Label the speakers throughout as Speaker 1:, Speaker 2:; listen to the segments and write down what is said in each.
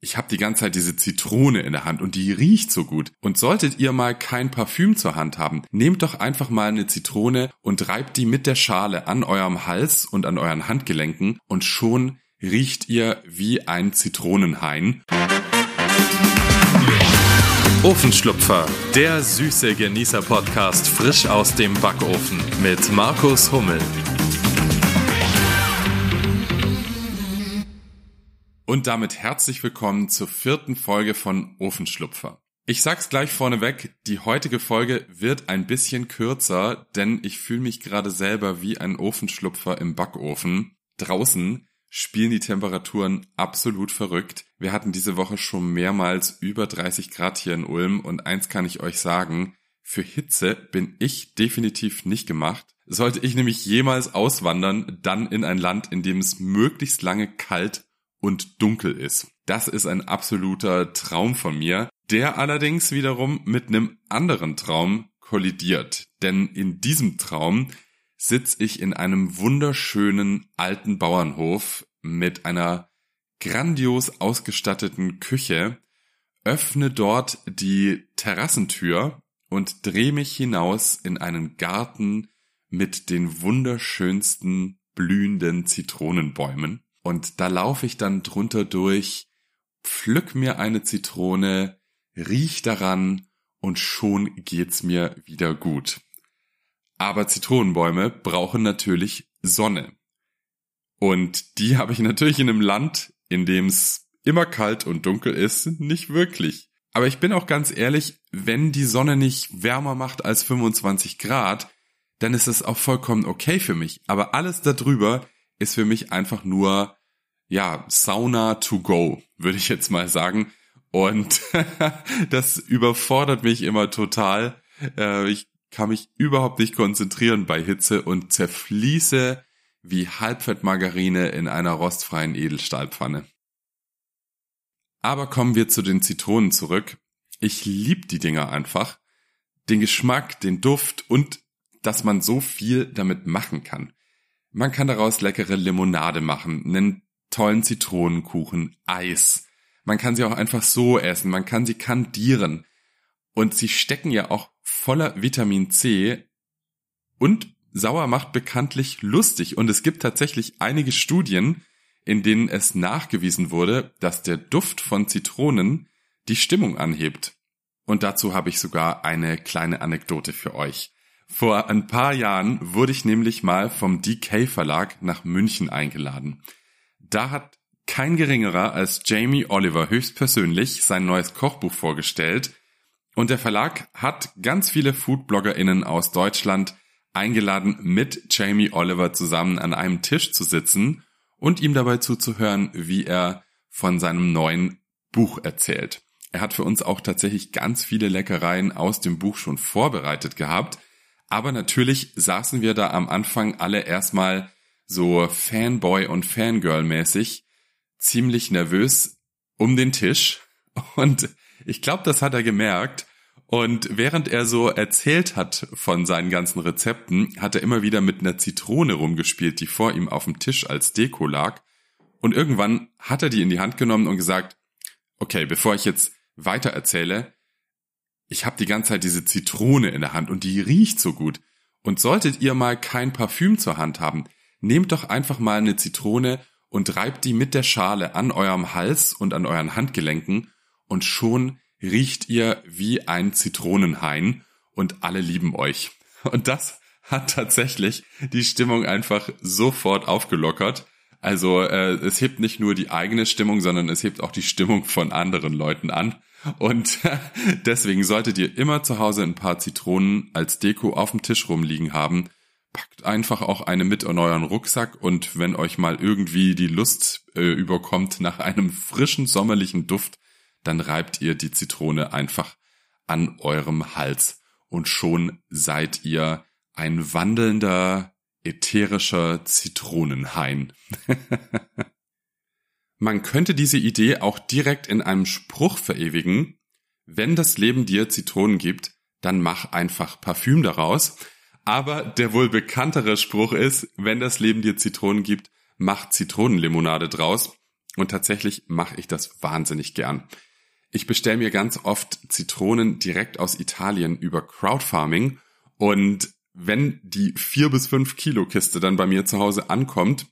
Speaker 1: ich habe die ganze Zeit diese Zitrone in der Hand und die riecht so gut. Und solltet ihr mal kein Parfüm zur Hand haben, nehmt doch einfach mal eine Zitrone und reibt die mit der Schale an eurem Hals und an euren Handgelenken und schon riecht ihr wie ein Zitronenhain.
Speaker 2: Ofenschlupfer, der süße Genießer-Podcast frisch aus dem Backofen mit Markus Hummel.
Speaker 1: Und damit herzlich willkommen zur vierten Folge von Ofenschlupfer. Ich sag's gleich vorneweg, die heutige Folge wird ein bisschen kürzer, denn ich fühle mich gerade selber wie ein Ofenschlupfer im Backofen. Draußen spielen die Temperaturen absolut verrückt. Wir hatten diese Woche schon mehrmals über 30 Grad hier in Ulm und eins kann ich euch sagen, für Hitze bin ich definitiv nicht gemacht. Sollte ich nämlich jemals auswandern, dann in ein Land, in dem es möglichst lange kalt und dunkel ist. Das ist ein absoluter Traum von mir, der allerdings wiederum mit einem anderen Traum kollidiert. Denn in diesem Traum sitze ich in einem wunderschönen alten Bauernhof mit einer grandios ausgestatteten Küche, öffne dort die Terrassentür und drehe mich hinaus in einen Garten mit den wunderschönsten blühenden Zitronenbäumen. Und da laufe ich dann drunter durch, pflück mir eine Zitrone, riech daran und schon geht's mir wieder gut. Aber Zitronenbäume brauchen natürlich Sonne. Und die habe ich natürlich in einem Land, in dem es immer kalt und dunkel ist, nicht wirklich. Aber ich bin auch ganz ehrlich, wenn die Sonne nicht wärmer macht als 25 Grad, dann ist das auch vollkommen okay für mich. Aber alles darüber ist für mich einfach nur ja, Sauna to go, würde ich jetzt mal sagen. Und das überfordert mich immer total. Äh, ich kann mich überhaupt nicht konzentrieren bei Hitze und zerfließe wie Halbfettmargarine in einer rostfreien Edelstahlpfanne. Aber kommen wir zu den Zitronen zurück. Ich lieb die Dinger einfach. Den Geschmack, den Duft und dass man so viel damit machen kann. Man kann daraus leckere Limonade machen, einen tollen Zitronenkuchen, Eis. Man kann sie auch einfach so essen, man kann sie kandieren. Und sie stecken ja auch voller Vitamin C und sauer macht bekanntlich lustig. Und es gibt tatsächlich einige Studien, in denen es nachgewiesen wurde, dass der Duft von Zitronen die Stimmung anhebt. Und dazu habe ich sogar eine kleine Anekdote für euch. Vor ein paar Jahren wurde ich nämlich mal vom DK Verlag nach München eingeladen. Da hat kein geringerer als Jamie Oliver höchstpersönlich sein neues Kochbuch vorgestellt und der Verlag hat ganz viele Foodbloggerinnen aus Deutschland eingeladen, mit Jamie Oliver zusammen an einem Tisch zu sitzen und ihm dabei zuzuhören, wie er von seinem neuen Buch erzählt. Er hat für uns auch tatsächlich ganz viele Leckereien aus dem Buch schon vorbereitet gehabt, aber natürlich saßen wir da am Anfang alle erstmal so Fanboy und Fangirl mäßig ziemlich nervös um den Tisch. Und ich glaube, das hat er gemerkt. Und während er so erzählt hat von seinen ganzen Rezepten, hat er immer wieder mit einer Zitrone rumgespielt, die vor ihm auf dem Tisch als Deko lag. Und irgendwann hat er die in die Hand genommen und gesagt, okay, bevor ich jetzt weiter erzähle, ich habe die ganze Zeit diese Zitrone in der Hand und die riecht so gut. Und solltet ihr mal kein Parfüm zur Hand haben, nehmt doch einfach mal eine Zitrone und reibt die mit der Schale an eurem Hals und an euren Handgelenken und schon riecht ihr wie ein Zitronenhain und alle lieben euch. Und das hat tatsächlich die Stimmung einfach sofort aufgelockert. Also äh, es hebt nicht nur die eigene Stimmung, sondern es hebt auch die Stimmung von anderen Leuten an. Und deswegen solltet ihr immer zu Hause ein paar Zitronen als Deko auf dem Tisch rumliegen haben packt einfach auch eine mit in euren Rucksack und wenn euch mal irgendwie die Lust äh, überkommt nach einem frischen sommerlichen Duft, dann reibt ihr die Zitrone einfach an eurem Hals und schon seid ihr ein wandelnder ätherischer Zitronenhain. Man könnte diese Idee auch direkt in einem Spruch verewigen. Wenn das Leben dir Zitronen gibt, dann mach einfach Parfüm daraus. Aber der wohl bekanntere Spruch ist, wenn das Leben dir Zitronen gibt, mach Zitronenlimonade draus. und tatsächlich mache ich das wahnsinnig gern. Ich bestelle mir ganz oft Zitronen direkt aus Italien über Crowdfarming und wenn die vier bis fünf Kilo Kiste dann bei mir zu Hause ankommt,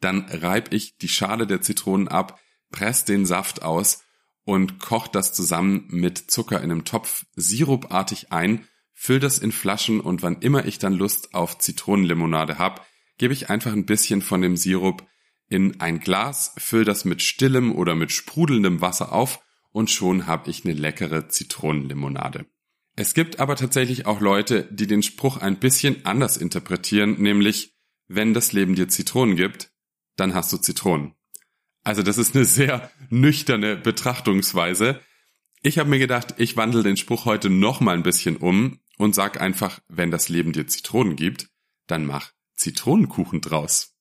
Speaker 1: dann reib ich die Schale der Zitronen ab, press den Saft aus und koche das zusammen mit Zucker in einem Topf sirupartig ein, füll das in Flaschen und wann immer ich dann Lust auf Zitronenlimonade hab, gebe ich einfach ein bisschen von dem Sirup in ein Glas, füll das mit stillem oder mit sprudelndem Wasser auf und schon habe ich eine leckere Zitronenlimonade. Es gibt aber tatsächlich auch Leute, die den Spruch ein bisschen anders interpretieren, nämlich wenn das Leben dir Zitronen gibt, dann hast du Zitronen. Also das ist eine sehr nüchterne Betrachtungsweise. Ich habe mir gedacht, ich wandle den Spruch heute noch mal ein bisschen um und sag einfach, wenn das Leben dir Zitronen gibt, dann mach Zitronenkuchen draus.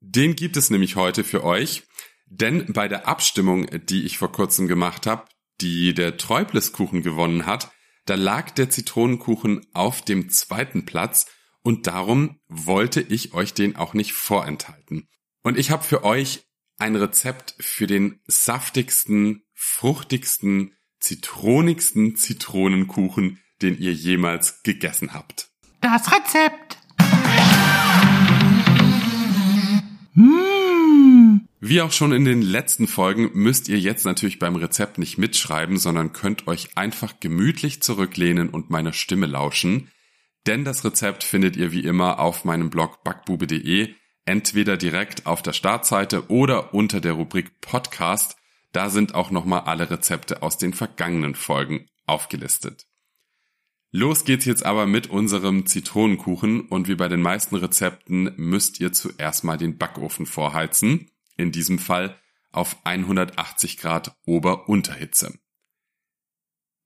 Speaker 1: Den gibt es nämlich heute für euch, denn bei der Abstimmung, die ich vor kurzem gemacht habe, die der Träubleskuchen gewonnen hat, da lag der Zitronenkuchen auf dem zweiten Platz und darum wollte ich euch den auch nicht vorenthalten. Und ich habe für euch ein Rezept für den saftigsten, fruchtigsten, zitronigsten Zitronenkuchen, den ihr jemals gegessen habt.
Speaker 3: Das Rezept.
Speaker 1: Wie auch schon in den letzten Folgen müsst ihr jetzt natürlich beim Rezept nicht mitschreiben, sondern könnt euch einfach gemütlich zurücklehnen und meiner Stimme lauschen. Denn das Rezept findet ihr wie immer auf meinem Blog backbube.de, entweder direkt auf der Startseite oder unter der Rubrik Podcast. Da sind auch nochmal alle Rezepte aus den vergangenen Folgen aufgelistet. Los geht's jetzt aber mit unserem Zitronenkuchen und wie bei den meisten Rezepten müsst ihr zuerst mal den Backofen vorheizen in diesem Fall auf 180 Grad Ober-Unterhitze.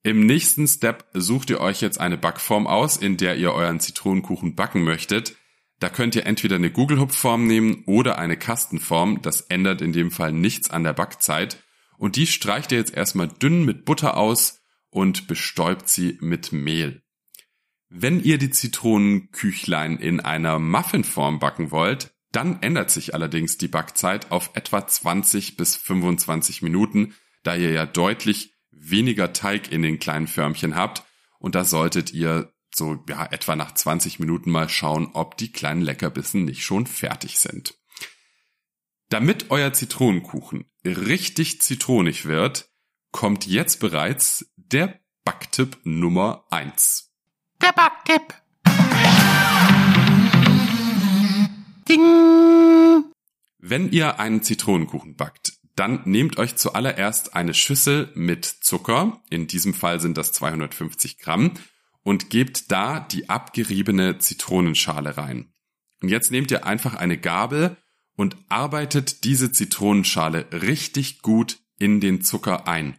Speaker 1: Im nächsten Step sucht ihr euch jetzt eine Backform aus, in der ihr euren Zitronenkuchen backen möchtet. Da könnt ihr entweder eine Gugelhupfform nehmen oder eine Kastenform, das ändert in dem Fall nichts an der Backzeit. Und die streicht ihr jetzt erstmal dünn mit Butter aus und bestäubt sie mit Mehl. Wenn ihr die Zitronenküchlein in einer Muffinform backen wollt, dann ändert sich allerdings die Backzeit auf etwa 20 bis 25 Minuten, da ihr ja deutlich weniger Teig in den kleinen Förmchen habt und da solltet ihr so ja etwa nach 20 Minuten mal schauen, ob die kleinen Leckerbissen nicht schon fertig sind. Damit euer Zitronenkuchen richtig zitronig wird, kommt jetzt bereits der Backtipp Nummer eins.
Speaker 3: Der Backtipp. Ding.
Speaker 1: Wenn ihr einen Zitronenkuchen backt, dann nehmt euch zuallererst eine Schüssel mit Zucker, in diesem Fall sind das 250 Gramm, und gebt da die abgeriebene Zitronenschale rein. Und jetzt nehmt ihr einfach eine Gabel und arbeitet diese Zitronenschale richtig gut in den Zucker ein,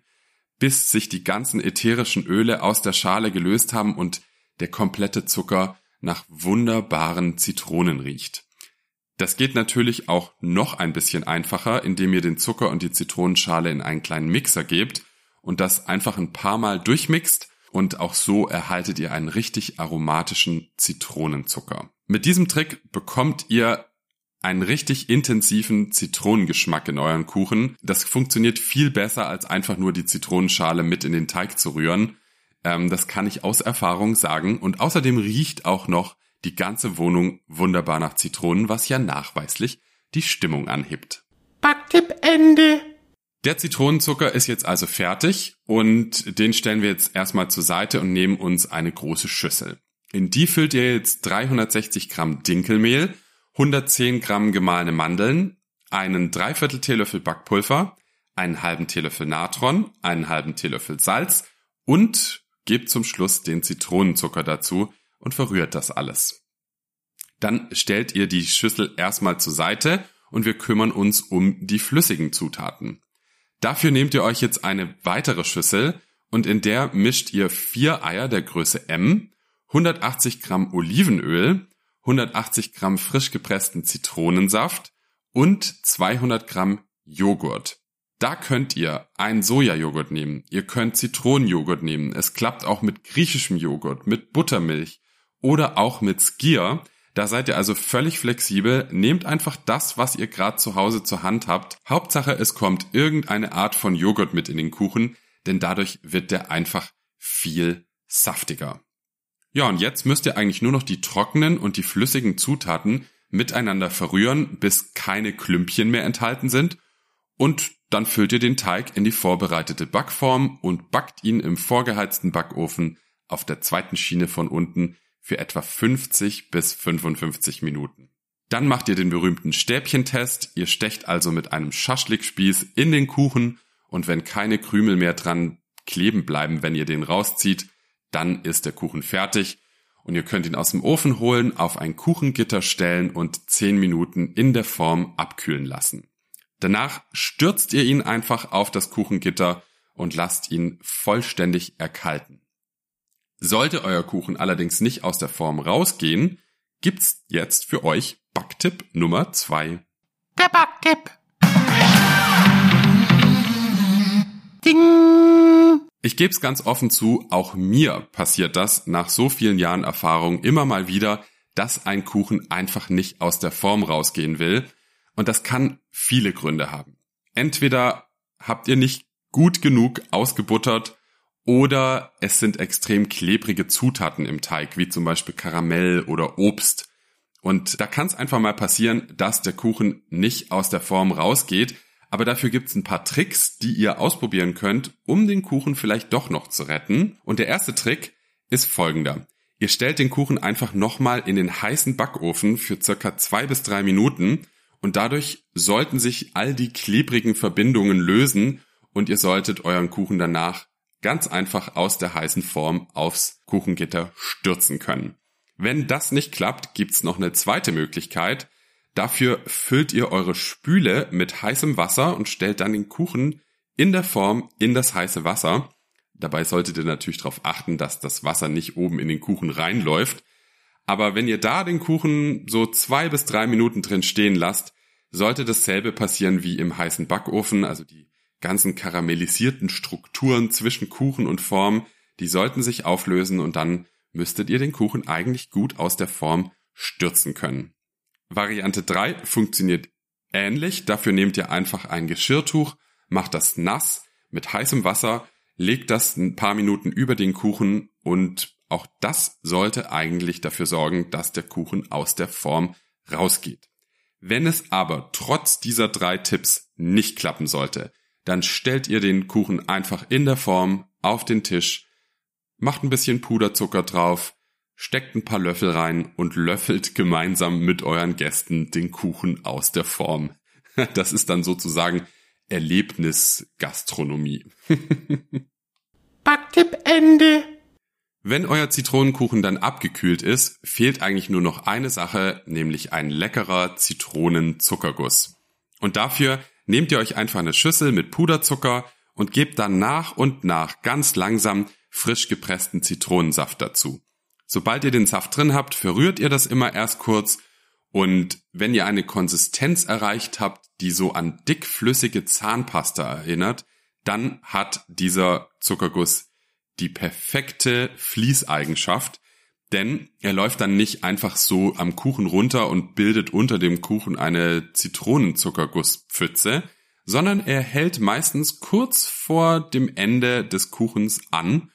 Speaker 1: bis sich die ganzen ätherischen Öle aus der Schale gelöst haben und der komplette Zucker nach wunderbaren Zitronen riecht. Das geht natürlich auch noch ein bisschen einfacher, indem ihr den Zucker und die Zitronenschale in einen kleinen Mixer gebt und das einfach ein paar Mal durchmixt und auch so erhaltet ihr einen richtig aromatischen Zitronenzucker. Mit diesem Trick bekommt ihr einen richtig intensiven Zitronengeschmack in euren Kuchen. Das funktioniert viel besser, als einfach nur die Zitronenschale mit in den Teig zu rühren. Ähm, das kann ich aus Erfahrung sagen. Und außerdem riecht auch noch die ganze Wohnung wunderbar nach Zitronen, was ja nachweislich die Stimmung anhebt.
Speaker 3: Backtipp Ende.
Speaker 1: Der Zitronenzucker ist jetzt also fertig und den stellen wir jetzt erstmal zur Seite und nehmen uns eine große Schüssel. In die füllt ihr jetzt 360 Gramm Dinkelmehl, 110 Gramm gemahlene Mandeln, einen Dreiviertel Teelöffel Backpulver, einen halben Teelöffel Natron, einen halben Teelöffel Salz und gebt zum Schluss den Zitronenzucker dazu, und verrührt das alles. Dann stellt ihr die Schüssel erstmal zur Seite und wir kümmern uns um die flüssigen Zutaten. Dafür nehmt ihr euch jetzt eine weitere Schüssel und in der mischt ihr vier Eier der Größe M, 180 Gramm Olivenöl, 180 Gramm frisch gepressten Zitronensaft und 200 Gramm Joghurt. Da könnt ihr einen Sojajoghurt nehmen. Ihr könnt Zitronenjoghurt nehmen. Es klappt auch mit griechischem Joghurt, mit Buttermilch, oder auch mit Skier. Da seid ihr also völlig flexibel. Nehmt einfach das, was ihr gerade zu Hause zur Hand habt. Hauptsache, es kommt irgendeine Art von Joghurt mit in den Kuchen, denn dadurch wird der einfach viel saftiger. Ja, und jetzt müsst ihr eigentlich nur noch die trockenen und die flüssigen Zutaten miteinander verrühren, bis keine Klümpchen mehr enthalten sind. Und dann füllt ihr den Teig in die vorbereitete Backform und backt ihn im vorgeheizten Backofen auf der zweiten Schiene von unten für etwa 50 bis 55 Minuten. Dann macht ihr den berühmten Stäbchentest. Ihr stecht also mit einem Schaschlikspieß in den Kuchen und wenn keine Krümel mehr dran kleben bleiben, wenn ihr den rauszieht, dann ist der Kuchen fertig und ihr könnt ihn aus dem Ofen holen, auf ein Kuchengitter stellen und 10 Minuten in der Form abkühlen lassen. Danach stürzt ihr ihn einfach auf das Kuchengitter und lasst ihn vollständig erkalten. Sollte euer Kuchen allerdings nicht aus der Form rausgehen, gibt's jetzt für euch Backtipp Nummer 2.
Speaker 3: Der Backtipp. Ding.
Speaker 1: Ich gebe es ganz offen zu, auch mir passiert das nach so vielen Jahren Erfahrung immer mal wieder, dass ein Kuchen einfach nicht aus der Form rausgehen will. Und das kann viele Gründe haben. Entweder habt ihr nicht gut genug ausgebuttert oder es sind extrem klebrige Zutaten im Teig, wie zum Beispiel Karamell oder Obst. Und da kann es einfach mal passieren, dass der Kuchen nicht aus der Form rausgeht. Aber dafür gibt's ein paar Tricks, die ihr ausprobieren könnt, um den Kuchen vielleicht doch noch zu retten. Und der erste Trick ist folgender. Ihr stellt den Kuchen einfach nochmal in den heißen Backofen für circa zwei bis drei Minuten und dadurch sollten sich all die klebrigen Verbindungen lösen und ihr solltet euren Kuchen danach ganz einfach aus der heißen Form aufs Kuchengitter stürzen können. Wenn das nicht klappt, gibt's noch eine zweite Möglichkeit. Dafür füllt ihr eure Spüle mit heißem Wasser und stellt dann den Kuchen in der Form in das heiße Wasser. Dabei solltet ihr natürlich darauf achten, dass das Wasser nicht oben in den Kuchen reinläuft. Aber wenn ihr da den Kuchen so zwei bis drei Minuten drin stehen lasst, sollte dasselbe passieren wie im heißen Backofen, also die ganzen karamellisierten Strukturen zwischen Kuchen und Form, die sollten sich auflösen und dann müsstet ihr den Kuchen eigentlich gut aus der Form stürzen können. Variante 3 funktioniert ähnlich, dafür nehmt ihr einfach ein Geschirrtuch, macht das nass mit heißem Wasser, legt das ein paar Minuten über den Kuchen und auch das sollte eigentlich dafür sorgen, dass der Kuchen aus der Form rausgeht. Wenn es aber trotz dieser drei Tipps nicht klappen sollte, dann stellt ihr den Kuchen einfach in der Form auf den Tisch, macht ein bisschen Puderzucker drauf, steckt ein paar Löffel rein und löffelt gemeinsam mit euren Gästen den Kuchen aus der Form. Das ist dann sozusagen Erlebnisgastronomie.
Speaker 3: Backtipp Ende.
Speaker 1: Wenn euer Zitronenkuchen dann abgekühlt ist, fehlt eigentlich nur noch eine Sache, nämlich ein leckerer Zitronenzuckerguss. Und dafür nehmt ihr euch einfach eine Schüssel mit Puderzucker und gebt dann nach und nach ganz langsam frisch gepressten Zitronensaft dazu. Sobald ihr den Saft drin habt, verrührt ihr das immer erst kurz und wenn ihr eine Konsistenz erreicht habt, die so an dickflüssige Zahnpasta erinnert, dann hat dieser Zuckerguss die perfekte Fließeigenschaft, denn er läuft dann nicht einfach so am Kuchen runter und bildet unter dem Kuchen eine Zitronenzuckergusspfütze, sondern er hält meistens kurz vor dem Ende des Kuchens an.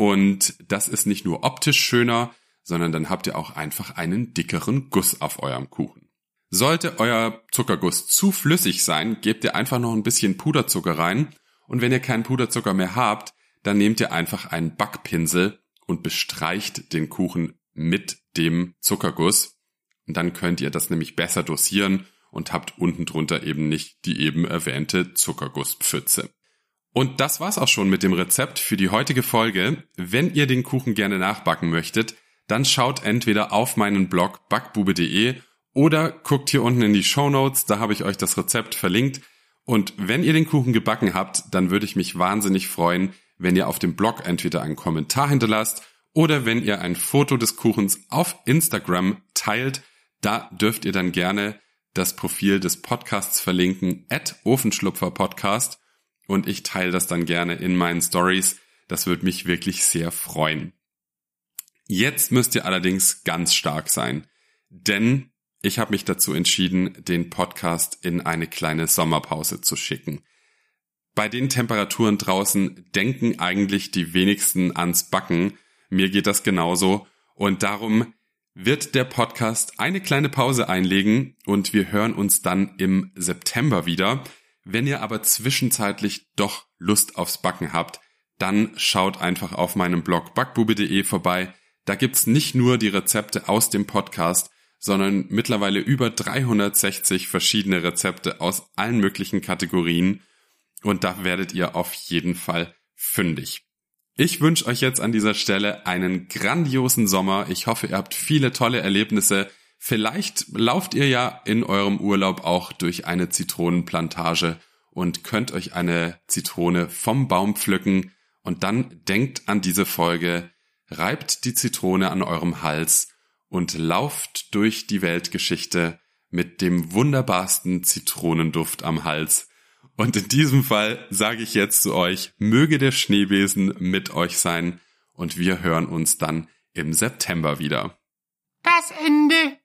Speaker 1: Und das ist nicht nur optisch schöner, sondern dann habt ihr auch einfach einen dickeren Guss auf eurem Kuchen. Sollte euer Zuckerguss zu flüssig sein, gebt ihr einfach noch ein bisschen Puderzucker rein. Und wenn ihr keinen Puderzucker mehr habt, dann nehmt ihr einfach einen Backpinsel und bestreicht den Kuchen mit dem Zuckerguss. Und dann könnt ihr das nämlich besser dosieren und habt unten drunter eben nicht die eben erwähnte Zuckergusspfütze. Und das war's auch schon mit dem Rezept für die heutige Folge. Wenn ihr den Kuchen gerne nachbacken möchtet, dann schaut entweder auf meinen Blog backbube.de oder guckt hier unten in die Show Notes, da habe ich euch das Rezept verlinkt. Und wenn ihr den Kuchen gebacken habt, dann würde ich mich wahnsinnig freuen, wenn ihr auf dem Blog entweder einen Kommentar hinterlasst oder wenn ihr ein Foto des Kuchens auf Instagram teilt. Da dürft ihr dann gerne das Profil des Podcasts verlinken, at Ofenschlupfer Podcast. Und ich teile das dann gerne in meinen Stories. Das würde mich wirklich sehr freuen. Jetzt müsst ihr allerdings ganz stark sein. denn ich habe mich dazu entschieden, den Podcast in eine kleine Sommerpause zu schicken. Bei den Temperaturen draußen denken eigentlich die wenigsten ans Backen. Mir geht das genauso. Und darum wird der Podcast eine kleine Pause einlegen und wir hören uns dann im September wieder. Wenn ihr aber zwischenzeitlich doch Lust aufs Backen habt, dann schaut einfach auf meinem Blog backbube.de vorbei. Da gibt's nicht nur die Rezepte aus dem Podcast, sondern mittlerweile über 360 verschiedene Rezepte aus allen möglichen Kategorien. Und da werdet ihr auf jeden Fall fündig. Ich wünsche euch jetzt an dieser Stelle einen grandiosen Sommer. Ich hoffe, ihr habt viele tolle Erlebnisse. Vielleicht lauft ihr ja in eurem Urlaub auch durch eine Zitronenplantage und könnt euch eine Zitrone vom Baum pflücken. Und dann denkt an diese Folge, reibt die Zitrone an eurem Hals und lauft durch die Weltgeschichte mit dem wunderbarsten Zitronenduft am Hals. Und in diesem Fall sage ich jetzt zu euch, möge der Schneebesen mit euch sein und wir hören uns dann im September wieder.
Speaker 3: Das Ende.